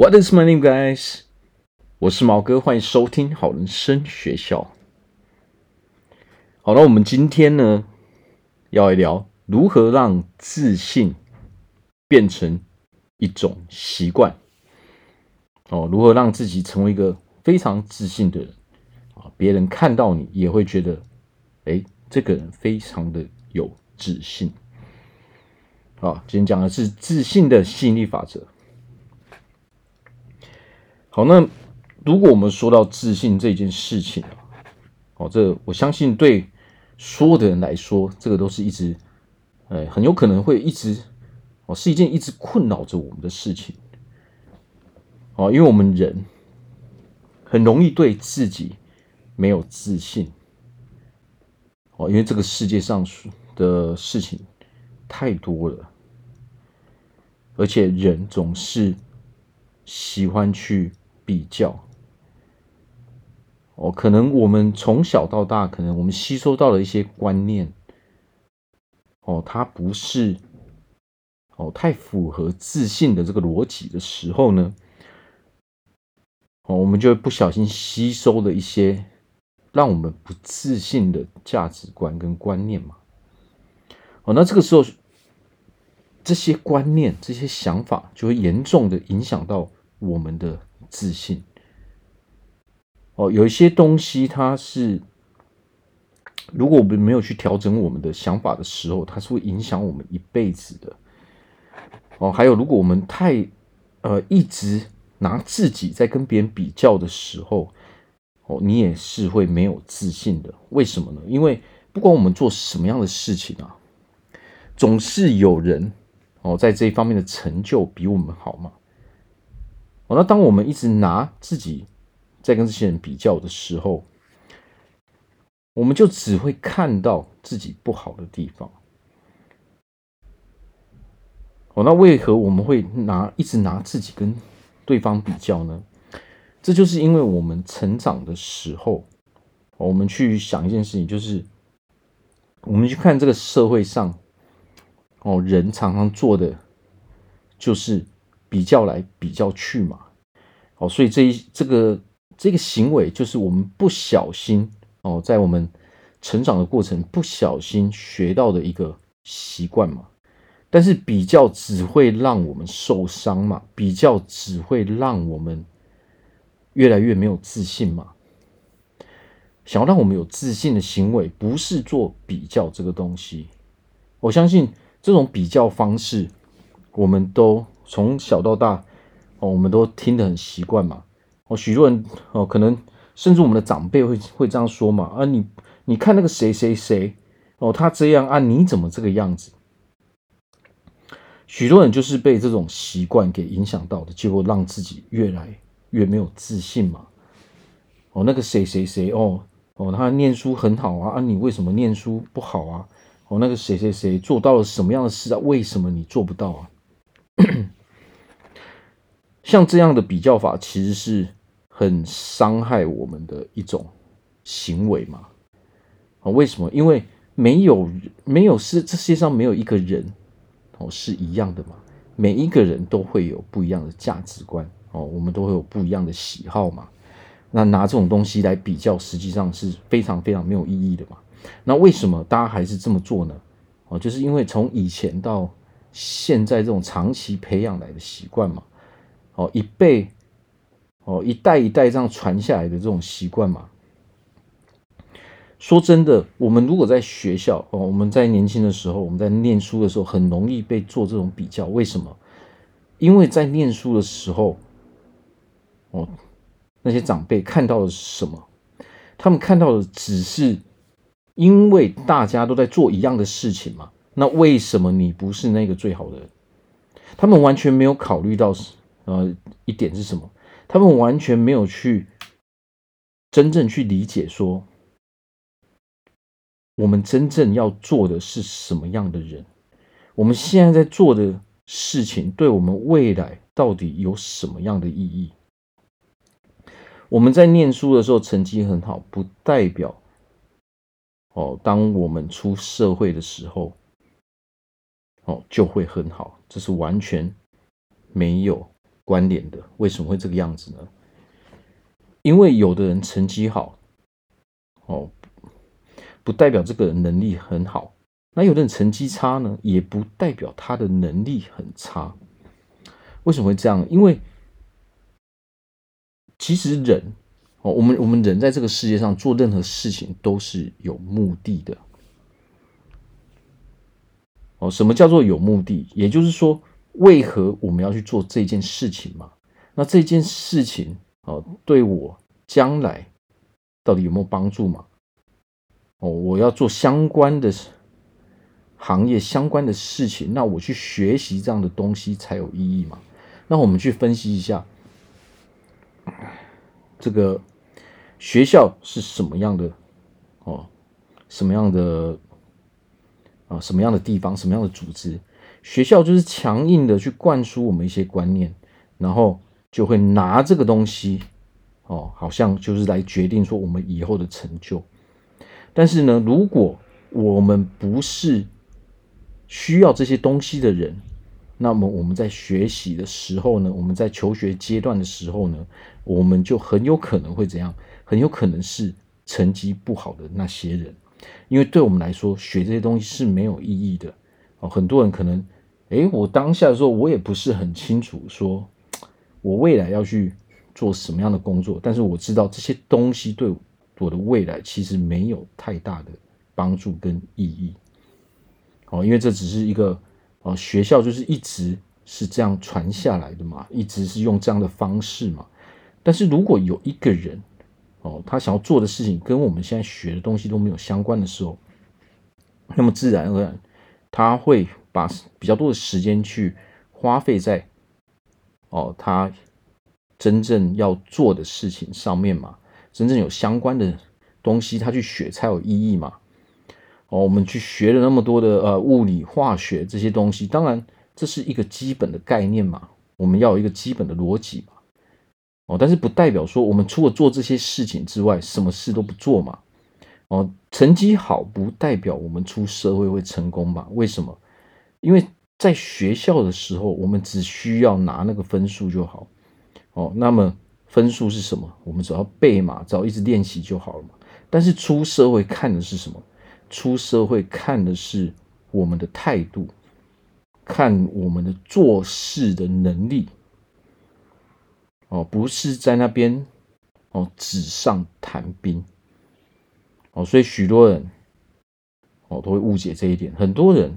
What is my name, guys？我是毛哥，欢迎收听好人生学校。好了，我们今天呢要来聊如何让自信变成一种习惯。哦，如何让自己成为一个非常自信的人啊？别人看到你也会觉得，哎，这个人非常的有自信。啊，今天讲的是自信的吸引力法则。好，那如果我们说到自信这件事情啊，哦，这我相信对所有的人来说，这个都是一直，呃，很有可能会一直，哦，是一件一直困扰着我们的事情。哦，因为我们人很容易对自己没有自信。哦，因为这个世界上的事情太多了，而且人总是喜欢去。比较哦，可能我们从小到大，可能我们吸收到了一些观念哦，它不是哦太符合自信的这个逻辑的时候呢，哦，我们就不小心吸收了一些让我们不自信的价值观跟观念嘛。哦，那这个时候这些观念、这些想法就会严重的影响到我们的。自信哦，有一些东西，它是如果我们没有去调整我们的想法的时候，它是会影响我们一辈子的哦。还有，如果我们太呃一直拿自己在跟别人比较的时候，哦，你也是会没有自信的。为什么呢？因为不管我们做什么样的事情啊，总是有人哦在这一方面的成就比我们好嘛。哦那当我们一直拿自己在跟这些人比较的时候，我们就只会看到自己不好的地方。哦，那为何我们会拿一直拿自己跟对方比较呢？这就是因为我们成长的时候，我们去想一件事情，就是我们去看这个社会上，哦，人常常做的就是。比较来比较去嘛，哦，所以这一这个这个行为就是我们不小心哦，在我们成长的过程不小心学到的一个习惯嘛。但是比较只会让我们受伤嘛，比较只会让我们越来越没有自信嘛。想要让我们有自信的行为，不是做比较这个东西。我相信这种比较方式，我们都。从小到大，哦，我们都听得很习惯嘛。哦，许多人哦，可能甚至我们的长辈会会这样说嘛。啊，你你看那个谁谁谁，哦，他这样啊，你怎么这个样子？许多人就是被这种习惯给影响到的，结果让自己越来越没有自信嘛。哦，那个谁谁谁，哦哦，他念书很好啊，啊，你为什么念书不好啊？哦，那个谁谁谁做到了什么样的事啊？为什么你做不到啊？像这样的比较法，其实是很伤害我们的一种行为嘛？啊，为什么？因为没有没有是这世界上没有一个人哦是一样的嘛。每一个人都会有不一样的价值观哦，我们都会有不一样的喜好嘛。那拿这种东西来比较，实际上是非常非常没有意义的嘛。那为什么大家还是这么做呢？哦，就是因为从以前到现在这种长期培养来的习惯嘛。哦，一辈，哦，一代一代这样传下来的这种习惯嘛。说真的，我们如果在学校，哦，我们在年轻的时候，我们在念书的时候，很容易被做这种比较。为什么？因为在念书的时候，哦，那些长辈看到的是什么？他们看到的只是因为大家都在做一样的事情嘛。那为什么你不是那个最好的人？他们完全没有考虑到。呃，一点是什么？他们完全没有去真正去理解说，我们真正要做的是什么样的人？我们现在在做的事情，对我们未来到底有什么样的意义？我们在念书的时候成绩很好，不代表哦，当我们出社会的时候，哦，就会很好。这是完全没有关联的。为什么会这个样子呢？因为有的人成绩好，哦，不代表这个人能力很好；那有的人成绩差呢，也不代表他的能力很差。为什么会这样？因为其实人哦，我们我们人在这个世界上做任何事情都是有目的的。哦，什么叫做有目的？也就是说，为何我们要去做这件事情嘛？那这件事情哦，对我将来到底有没有帮助嘛？哦，我要做相关的行业、相关的事情，那我去学习这样的东西才有意义嘛？那我们去分析一下，这个学校是什么样的？哦，什么样的？啊，什么样的地方，什么样的组织？学校就是强硬的去灌输我们一些观念，然后就会拿这个东西，哦，好像就是来决定说我们以后的成就。但是呢，如果我们不是需要这些东西的人，那么我们在学习的时候呢，我们在求学阶段的时候呢，我们就很有可能会怎样？很有可能是成绩不好的那些人。因为对我们来说，学这些东西是没有意义的哦。很多人可能，诶，我当下的时候，我也不是很清楚，说 我未来要去做什么样的工作，但是我知道这些东西对我的未来其实没有太大的帮助跟意义。哦，因为这只是一个哦，学校就是一直是这样传下来的嘛，一直是用这样的方式嘛。但是如果有一个人，哦，他想要做的事情跟我们现在学的东西都没有相关的时候，那么自然而然他会把比较多的时间去花费在哦他真正要做的事情上面嘛，真正有相关的东西他去学才有意义嘛。哦，我们去学了那么多的呃物理、化学这些东西，当然这是一个基本的概念嘛，我们要有一个基本的逻辑嘛。哦，但是不代表说我们除了做这些事情之外，什么事都不做嘛。哦，成绩好不代表我们出社会会成功吧？为什么？因为在学校的时候，我们只需要拿那个分数就好。哦，那么分数是什么？我们只要背嘛，只要一直练习就好了嘛。但是出社会看的是什么？出社会看的是我们的态度，看我们的做事的能力。哦，不是在那边哦，纸上谈兵哦，所以许多人哦都会误解这一点。很多人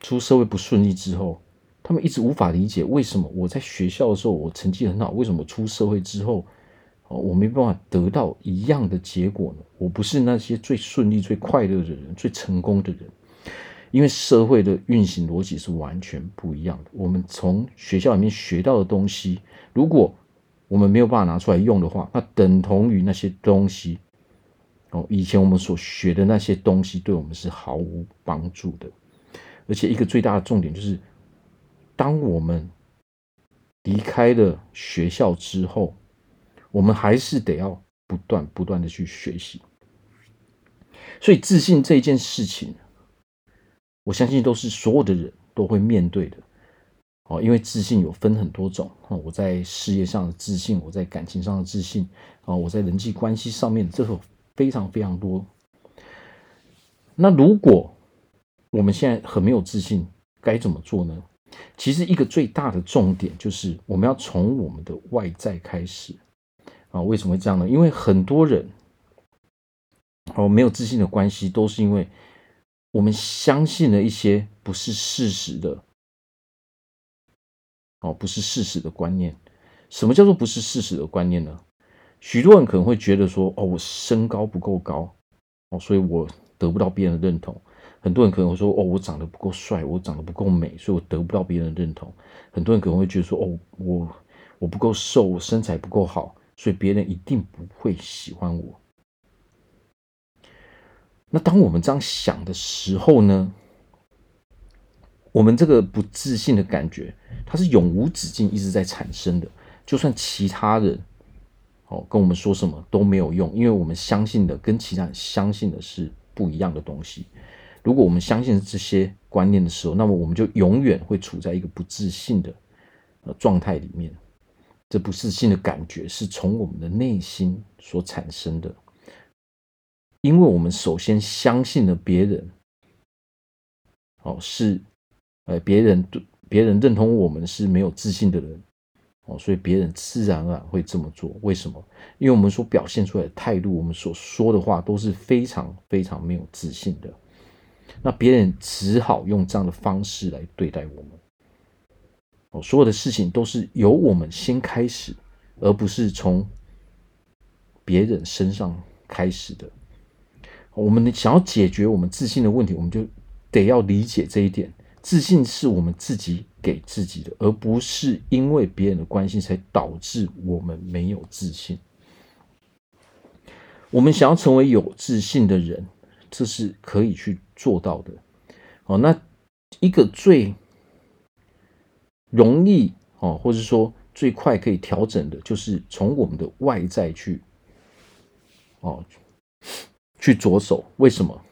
出社会不顺利之后，他们一直无法理解为什么我在学校的时候我成绩很好，为什么出社会之后哦我没办法得到一样的结果呢？我不是那些最顺利、最快乐的人、最成功的人，因为社会的运行逻辑是完全不一样的。我们从学校里面学到的东西，如果我们没有办法拿出来用的话，那等同于那些东西哦，以前我们所学的那些东西对我们是毫无帮助的。而且一个最大的重点就是，当我们离开了学校之后，我们还是得要不断不断的去学习。所以自信这件事情，我相信都是所有的人都会面对的。哦，因为自信有分很多种，我在事业上的自信，我在感情上的自信，啊，我在人际关系上面，这个非常非常多。那如果我们现在很没有自信，该怎么做呢？其实一个最大的重点就是我们要从我们的外在开始。啊，为什么会这样呢？因为很多人哦没有自信的关系，都是因为我们相信了一些不是事实的。哦，不是事实的观念。什么叫做不是事实的观念呢？许多人可能会觉得说，哦，我身高不够高，哦，所以我得不到别人的认同。很多人可能会说，哦，我长得不够帅，我长得不够美，所以我得不到别人的认同。很多人可能会觉得说，哦，我我不够瘦，我身材不够好，所以别人一定不会喜欢我。那当我们这样想的时候呢？我们这个不自信的感觉，它是永无止境，一直在产生的。就算其他人哦跟我们说什么都没有用，因为我们相信的跟其他人相信的是不一样的东西。如果我们相信这些观念的时候，那么我们就永远会处在一个不自信的呃状态里面。这不自信的感觉是从我们的内心所产生的，因为我们首先相信了别人，哦，是，呃，别人对别人认同我们是没有自信的人，哦，所以别人自然而然会这么做。为什么？因为我们所表现出来的态度，我们所说的话都是非常非常没有自信的，那别人只好用这样的方式来对待我们。哦，所有的事情都是由我们先开始，而不是从别人身上开始的。我们想要解决我们自信的问题，我们就得要理解这一点：自信是我们自己给自己的，而不是因为别人的关系才导致我们没有自信。我们想要成为有自信的人，这是可以去做到的。哦，那一个最容易哦，或者说最快可以调整的，就是从我们的外在去哦去着手。为什么？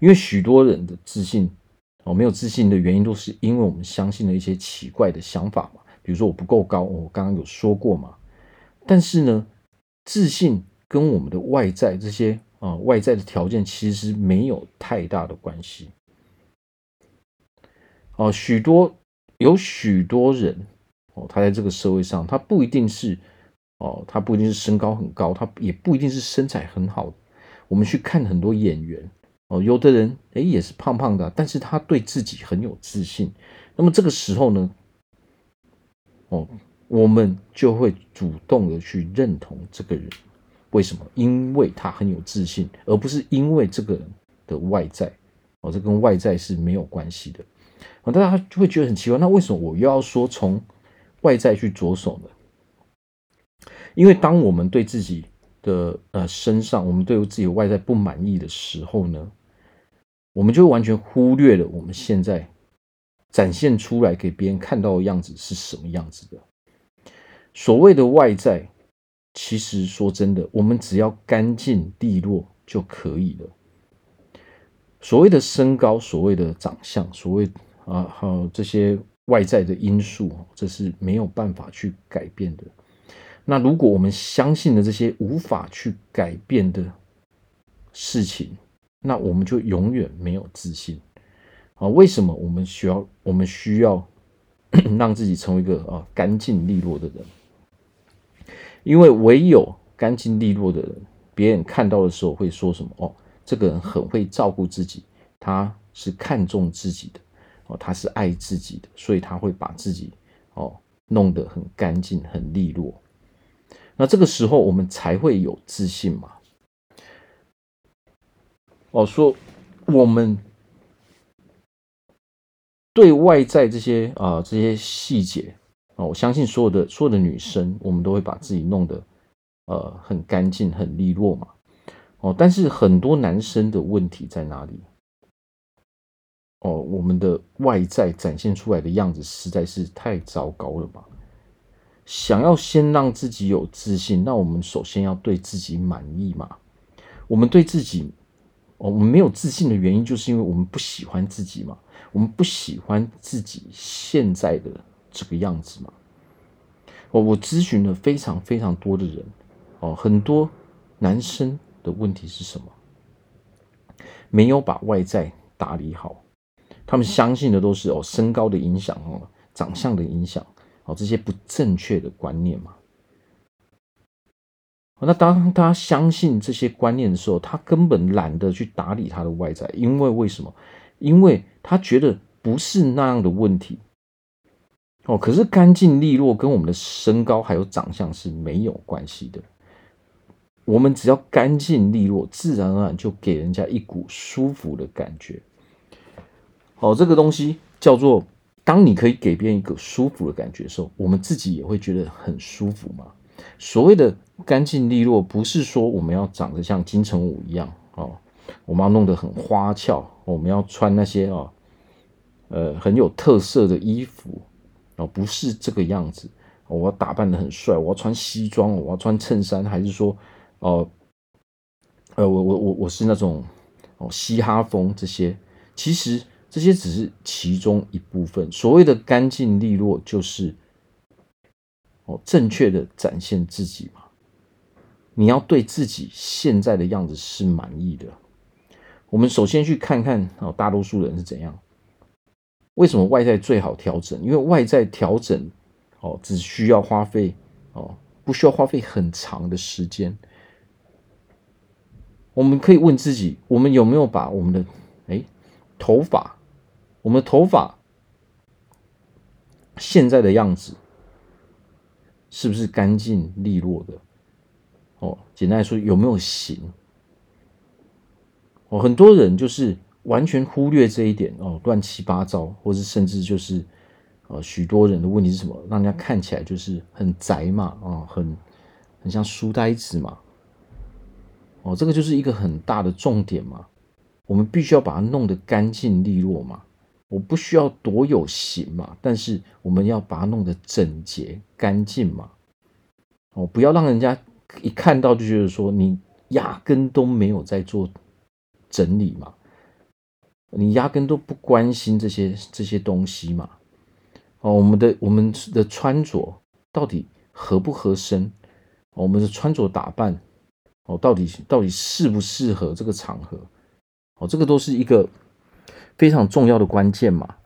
因为许多人的自信哦没有自信的原因，都是因为我们相信了一些奇怪的想法嘛。比如说我不够高，我刚刚有说过嘛。但是呢，自信跟我们的外在这些啊外在的条件其实没有太大的关系哦，许多。有许多人哦，他在这个社会上，他不一定是哦，他不一定是身高很高，他也不一定是身材很好。我们去看很多演员哦，有的人诶也是胖胖的，但是他对自己很有自信。那么这个时候呢，哦，我们就会主动的去认同这个人。为什么？因为他很有自信，而不是因为这个人的外在哦，这跟外在是没有关系的。大家就会觉得很奇怪，那为什么我又要说从外在去着手呢？因为当我们对自己的呃身上，我们对于自己外在不满意的时候呢，我们就完全忽略了我们现在展现出来给别人看到的样子是什么样子的。所谓的外在，其实说真的，我们只要干净利落就可以了。所谓的身高，所谓的长相，所谓。啊，好，这些外在的因素，这是没有办法去改变的。那如果我们相信了这些无法去改变的事情，那我们就永远没有自信。啊，为什么我们需要我们需要 让自己成为一个啊干净利落的人？因为唯有干净利落的人，别人看到的时候会说什么？哦，这个人很会照顾自己，他是看重自己的。哦，他是爱自己的，所以他会把自己哦弄得很干净、很利落。那这个时候我们才会有自信嘛。哦，说我们对外在这些啊、这些细节啊，我相信所有的所有的女生，我们都会把自己弄得呃很干净、很利落嘛。哦，但是很多男生的问题在哪里？哦，我们的外在展现出来的样子实在是太糟糕了吧？想要先让自己有自信，那我们首先要对自己满意嘛。我们对自己，我们没有自信的原因，就是因为我们不喜欢自己嘛。我们不喜欢自己现在的这个样子嘛。哦，我咨询了非常非常多的人，哦，很多男生的问题是什么？没有把外在打理好。他们相信的都是哦，身高的影响哦，长相的影响哦，这些不正确的观念嘛。那当他相信这些观念的时候，他根本懒得去打理他的外在，因为为什么？因为他觉得不是那样的问题哦。可是干净利落跟我们的身高还有长相是没有关系的。我们只要干净利落，自然而然就给人家一股舒服的感觉。哦，这个东西叫做，当你可以给别人一个舒服的感觉的时候，我们自己也会觉得很舒服嘛。所谓的干净利落，不是说我们要长得像金城武一样哦，我们要弄得很花俏，我们要穿那些哦，呃，很有特色的衣服哦，不是这个样子。我要打扮得很帅，我要穿西装，我要穿衬衫，还是说哦，呃，我我我我是那种哦嘻哈风这些，其实。这些只是其中一部分。所谓的干净利落，就是哦，正确的展现自己嘛。你要对自己现在的样子是满意的。我们首先去看看哦，大多数人是怎样？为什么外在最好调整？因为外在调整哦，只需要花费哦，不需要花费很长的时间。我们可以问自己：我们有没有把我们的哎头发，我们的头发现在的样子，是不是干净利落的？哦，简单来说，有没有型？哦，很多人就是完全忽略这一点哦，乱七八糟，或是甚至就是呃，许多人的问题是什么？让人家看起来就是很宅嘛，啊、哦，很很像书呆子嘛。哦，这个就是一个很大的重点嘛。我们必须要把它弄得干净利落嘛。我不需要多有型嘛，但是我们要把它弄得整洁干净嘛。哦，不要让人家。一看到就觉得说你压根都没有在做整理嘛，你压根都不关心这些这些东西嘛。哦，我们的我们的穿着到底合不合身？我们的穿着打扮哦，到底到底适不适合这个场合？哦，这个都是一个非常重要的关键嘛。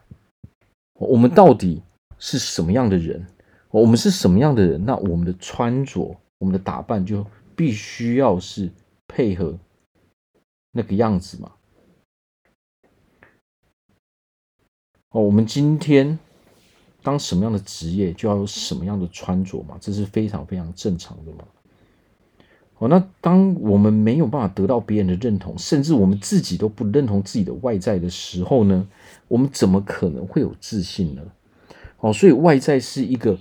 我们到底是什么样的人？我们是什么样的人？那我们的穿着。我们的打扮就必须要是配合那个样子嘛。哦，我们今天当什么样的职业，就要有什么样的穿着嘛，这是非常非常正常的嘛。哦，那当我们没有办法得到别人的认同，甚至我们自己都不认同自己的外在的时候呢，我们怎么可能会有自信呢？哦，所以外在是一个。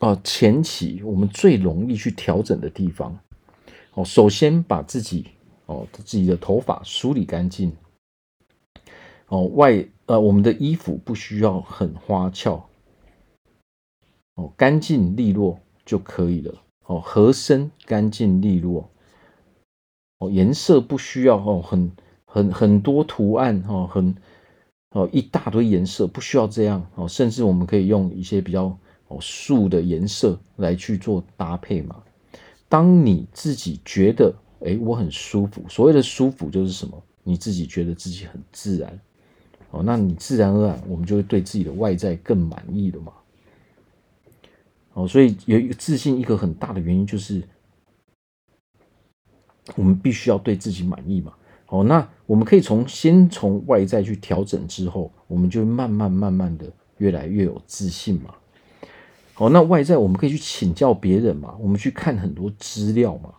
哦，前期我们最容易去调整的地方，哦，首先把自己哦自己的头发梳理干净，哦外呃我们的衣服不需要很花俏，哦干净利落就可以了，哦合身干净利落，哦颜色不需要哦很很很多图案哦很哦一大堆颜色不需要这样哦，甚至我们可以用一些比较。哦素的颜色来去做搭配嘛？当你自己觉得，哎，我很舒服。所谓的舒服就是什么？你自己觉得自己很自然，哦，那你自然而然，我们就会对自己的外在更满意了嘛。哦，所以有一个自信，一个很大的原因就是，我们必须要对自己满意嘛。哦，那我们可以从先从外在去调整之后，我们就慢慢慢慢的越来越有自信嘛。哦，那外在我们可以去请教别人嘛，我们去看很多资料嘛。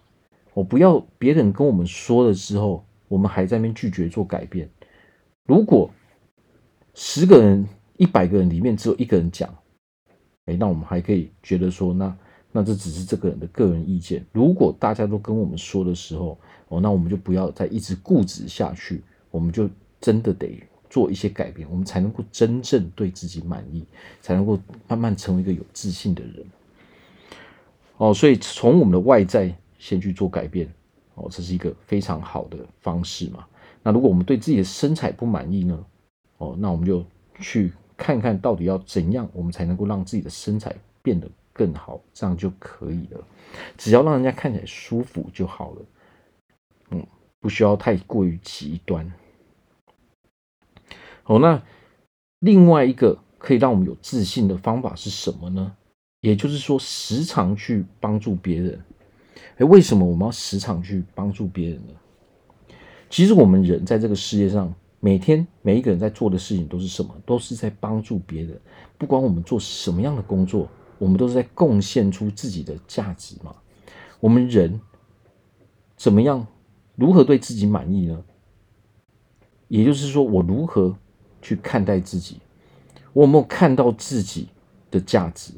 我不要别人跟我们说了之后，我们还在那边拒绝做改变。如果十个人、一百个人里面只有一个人讲，哎，那我们还可以觉得说，那那这只是这个人的个人意见。如果大家都跟我们说的时候，哦，那我们就不要再一直固执下去，我们就真的得。做一些改变，我们才能够真正对自己满意，才能够慢慢成为一个有自信的人。哦，所以从我们的外在先去做改变，哦，这是一个非常好的方式嘛。那如果我们对自己的身材不满意呢？哦，那我们就去看看到底要怎样，我们才能够让自己的身材变得更好，这样就可以了。只要让人家看起来舒服就好了。嗯，不需要太过于极端。好，那另外一个可以让我们有自信的方法是什么呢？也就是说，时常去帮助别人。诶，为什么我们要时常去帮助别人呢？其实我们人在这个世界上，每天每一个人在做的事情都是什么？都是在帮助别人。不管我们做什么样的工作，我们都是在贡献出自己的价值嘛。我们人怎么样？如何对自己满意呢？也就是说，我如何？去看待自己，我有没有看到自己的价值？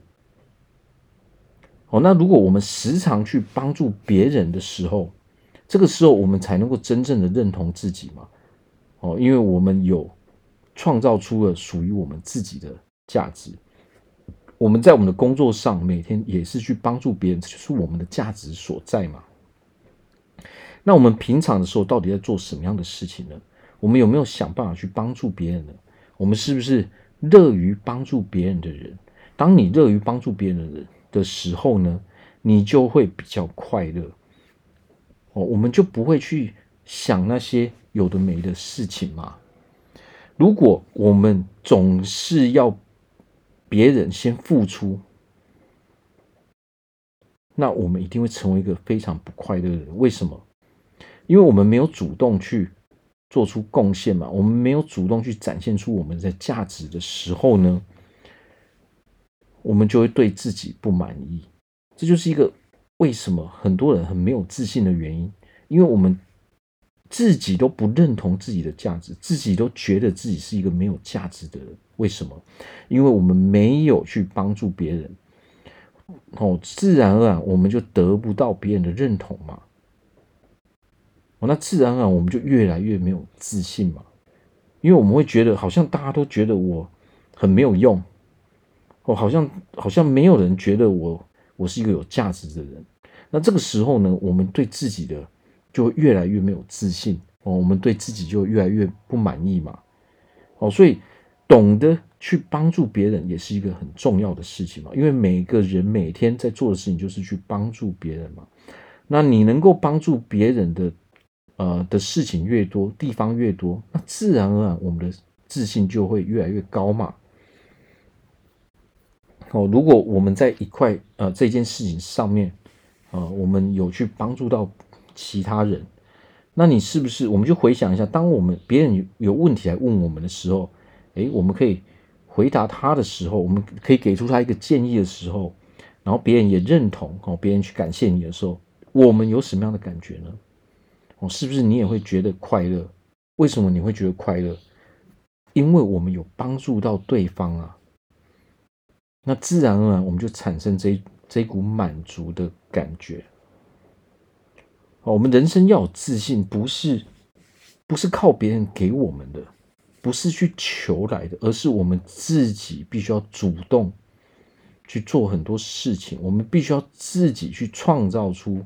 哦，那如果我们时常去帮助别人的时候，这个时候我们才能够真正的认同自己嘛？哦，因为我们有创造出了属于我们自己的价值。我们在我们的工作上每天也是去帮助别人，这就是我们的价值所在嘛。那我们平常的时候到底在做什么样的事情呢？我们有没有想办法去帮助别人呢？我们是不是乐于帮助别人的人？当你乐于帮助别人的人的时候呢，你就会比较快乐。哦，我们就不会去想那些有的没的事情嘛。如果我们总是要别人先付出，那我们一定会成为一个非常不快乐的人。为什么？因为我们没有主动去做出贡献嘛，我们没有主动去展现出我们的价值的时候呢，我们就会对自己不满意。这就是一个为什么很多人很没有自信的原因，因为我们自己都不认同自己的价值，自己都觉得自己是一个没有价值的人。为什么？因为我们没有去帮助别人，哦，自然而然我们就得不到别人的认同嘛。哦，那自然而然我们就越来越没有自信嘛，因为我们会觉得好像大家都觉得我很没有用，哦，好像好像没有人觉得我我是一个有价值的人。那这个时候呢，我们对自己的就越来越没有自信哦，我们对自己就越来越不满意嘛。哦，所以懂得去帮助别人也是一个很重要的事情嘛，因为每个人每天在做的事情就是去帮助别人嘛。那你能够帮助别人的。呃的事情越多，地方越多，那自然而然我们的自信就会越来越高嘛。哦，如果我们在一块呃这件事情上面，呃，我们有去帮助到其他人，那你是不是我们就回想一下，当我们别人有问题来问我们的时候，诶，我们可以回答他的时候，我们可以给出他一个建议的时候，然后别人也认同哦，别人去感谢你的时候，我们有什么样的感觉呢？哦，是不是你也会觉得快乐？为什么你会觉得快乐？因为我们有帮助到对方啊，那自然而然我们就产生这这股满足的感觉。哦，我们人生要有自信，不是不是靠别人给我们的，不是去求来的，而是我们自己必须要主动去做很多事情，我们必须要自己去创造出。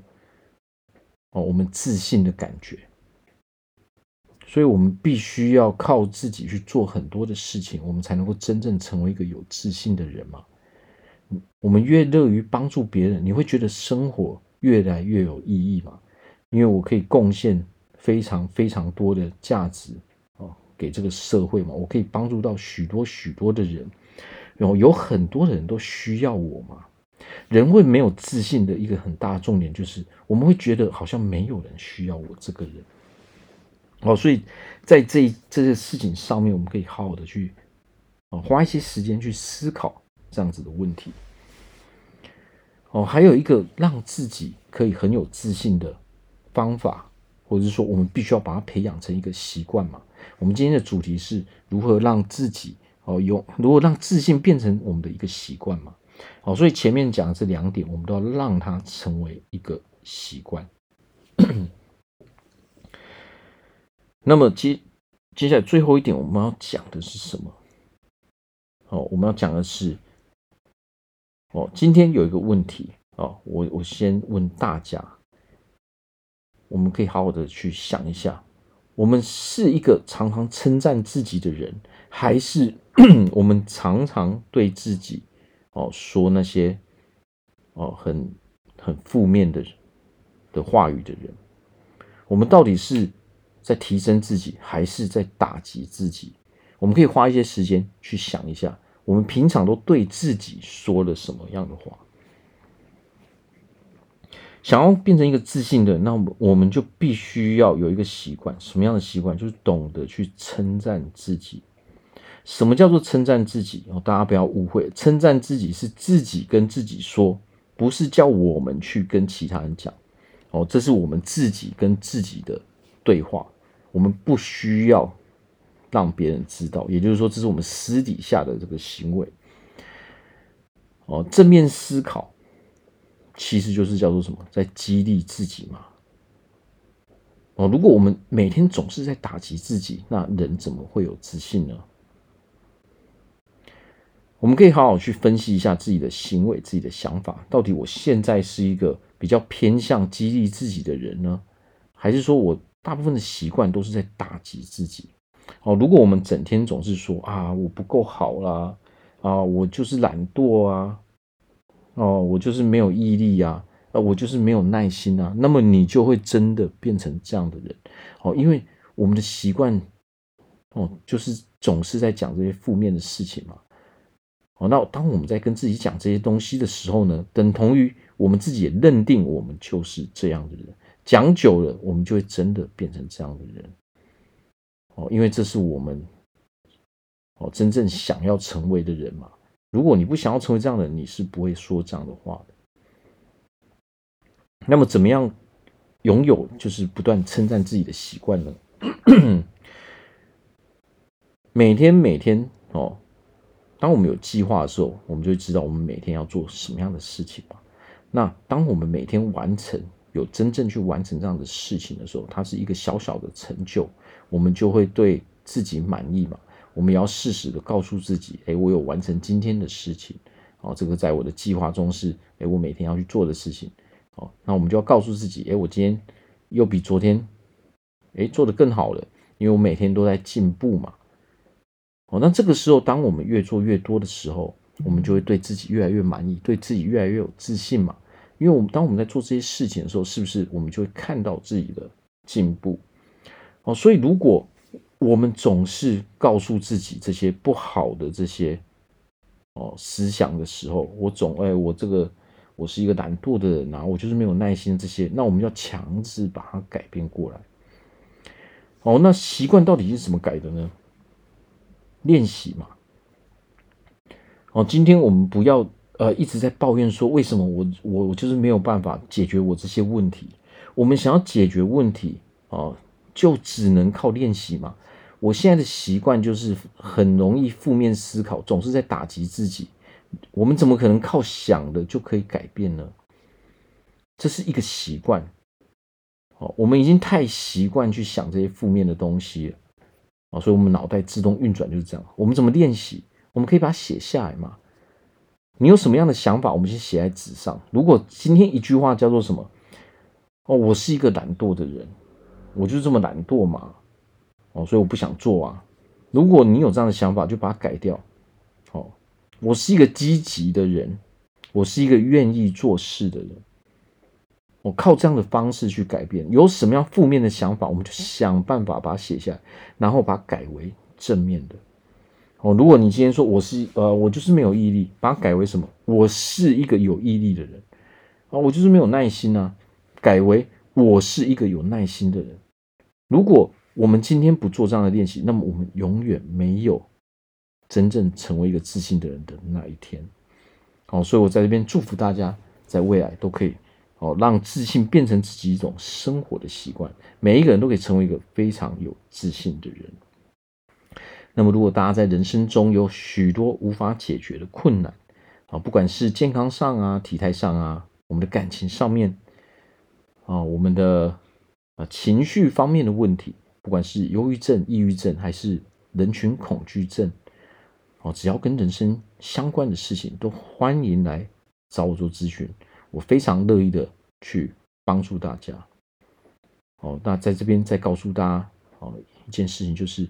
哦，我们自信的感觉，所以我们必须要靠自己去做很多的事情，我们才能够真正成为一个有自信的人嘛。我们越乐于帮助别人，你会觉得生活越来越有意义嘛？因为我可以贡献非常非常多的价值哦，给这个社会嘛，我可以帮助到许多许多的人，然后有很多的人都需要我嘛。人会没有自信的一个很大的重点，就是我们会觉得好像没有人需要我这个人。哦，所以在这这些事情上面，我们可以好好的去哦，花一些时间去思考这样子的问题。哦，还有一个让自己可以很有自信的方法，或者是说，我们必须要把它培养成一个习惯嘛。我们今天的主题是如何让自己哦有，如何让自信变成我们的一个习惯嘛。好，所以前面讲的这两点，我们都要让它成为一个习惯。那么接接下来最后一点，我们要讲的是什么？哦，我们要讲的是，哦，今天有一个问题哦，我我先问大家，我们可以好好的去想一下，我们是一个常常称赞自己的人，还是 我们常常对自己？哦，说那些哦很很负面的的话语的人，我们到底是在提升自己，还是在打击自己？我们可以花一些时间去想一下，我们平常都对自己说了什么样的话？想要变成一个自信的人，那我们就必须要有一个习惯，什么样的习惯？就是懂得去称赞自己。什么叫做称赞自己？哦，大家不要误会，称赞自己是自己跟自己说，不是叫我们去跟其他人讲。哦，这是我们自己跟自己的对话，我们不需要让别人知道。也就是说，这是我们私底下的这个行为。哦，正面思考其实就是叫做什么，在激励自己嘛。哦，如果我们每天总是在打击自己，那人怎么会有自信呢？我们可以好好去分析一下自己的行为、自己的想法，到底我现在是一个比较偏向激励自己的人呢，还是说我大部分的习惯都是在打击自己？哦，如果我们整天总是说啊，我不够好啦，啊，我就是懒惰啊，哦，我就是没有毅力啊，啊，我就是没有耐心啊，那么你就会真的变成这样的人，哦，因为我们的习惯，哦，就是总是在讲这些负面的事情嘛，哦，那当我们在跟自己讲这些东西的时候呢，等同于我们自己也认定我们就是这样的人，讲久了，我们就会真的变成这样的人，哦，因为这是我们，哦，真正想要成为的人嘛。如果你不想要成为这样的人，你是不会说这样的话的。那么，怎么样拥有就是不断称赞自己的习惯呢？每天每天哦，当我们有计划的时候，我们就知道我们每天要做什么样的事情嘛。那当我们每天完成，有真正去完成这样的事情的时候，它是一个小小的成就，我们就会对自己满意嘛。我们也要适时的告诉自己，哎，我有完成今天的事情，哦，这个在我的计划中是，哎，我每天要去做的事情，哦，那我们就要告诉自己，哎，我今天又比昨天，哎，做得更好了，因为我每天都在进步嘛，哦，那这个时候，当我们越做越多的时候，我们就会对自己越来越满意，对自己越来越有自信嘛，因为我们当我们在做这些事情的时候，是不是我们就会看到自己的进步？哦，所以如果我们总是告诉自己这些不好的这些哦思想的时候，我总哎，我这个我是一个懒惰的人啊，我就是没有耐心这些，那我们要强制把它改变过来。哦，那习惯到底是怎么改的呢？练习嘛。哦，今天我们不要呃一直在抱怨说，为什么我我我就是没有办法解决我这些问题。我们想要解决问题哦，就只能靠练习嘛。我现在的习惯就是很容易负面思考，总是在打击自己。我们怎么可能靠想的就可以改变呢？这是一个习惯。哦，我们已经太习惯去想这些负面的东西了。哦，所以我们脑袋自动运转就是这样。我们怎么练习？我们可以把它写下来嘛。你有什么样的想法？我们先写在纸上。如果今天一句话叫做什么？哦，我是一个懒惰的人，我就是这么懒惰嘛。哦，所以我不想做啊。如果你有这样的想法，就把它改掉。哦，我是一个积极的人，我是一个愿意做事的人。我靠这样的方式去改变。有什么样负面的想法，我们就想办法把它写下来，然后把它改为正面的。哦，如果你今天说我是呃，我就是没有毅力，把它改为什么？我是一个有毅力的人。啊，我就是没有耐心啊，改为我是一个有耐心的人。如果我们今天不做这样的练习，那么我们永远没有真正成为一个自信的人的那一天。好，所以我在这边祝福大家，在未来都可以哦，让自信变成自己一种生活的习惯。每一个人都可以成为一个非常有自信的人。那么，如果大家在人生中有许多无法解决的困难啊，不管是健康上啊、体态上啊、我们的感情上面啊、我们的啊情绪方面的问题。不管是忧郁症、抑郁症，还是人群恐惧症，哦，只要跟人生相关的事情，都欢迎来找我做咨询，我非常乐意的去帮助大家。哦，那在这边再告诉大家，哦，一件事情就是，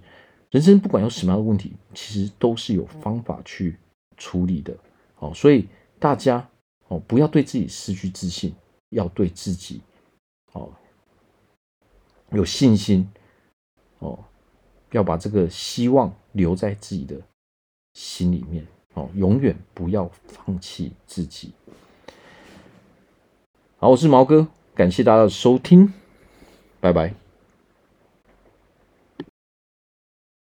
人生不管有什么样的问题，其实都是有方法去处理的。哦，所以大家哦，不要对自己失去自信，要对自己哦有信心。哦，要把这个希望留在自己的心里面哦，永远不要放弃自己。好，我是毛哥，感谢大家的收听，拜拜。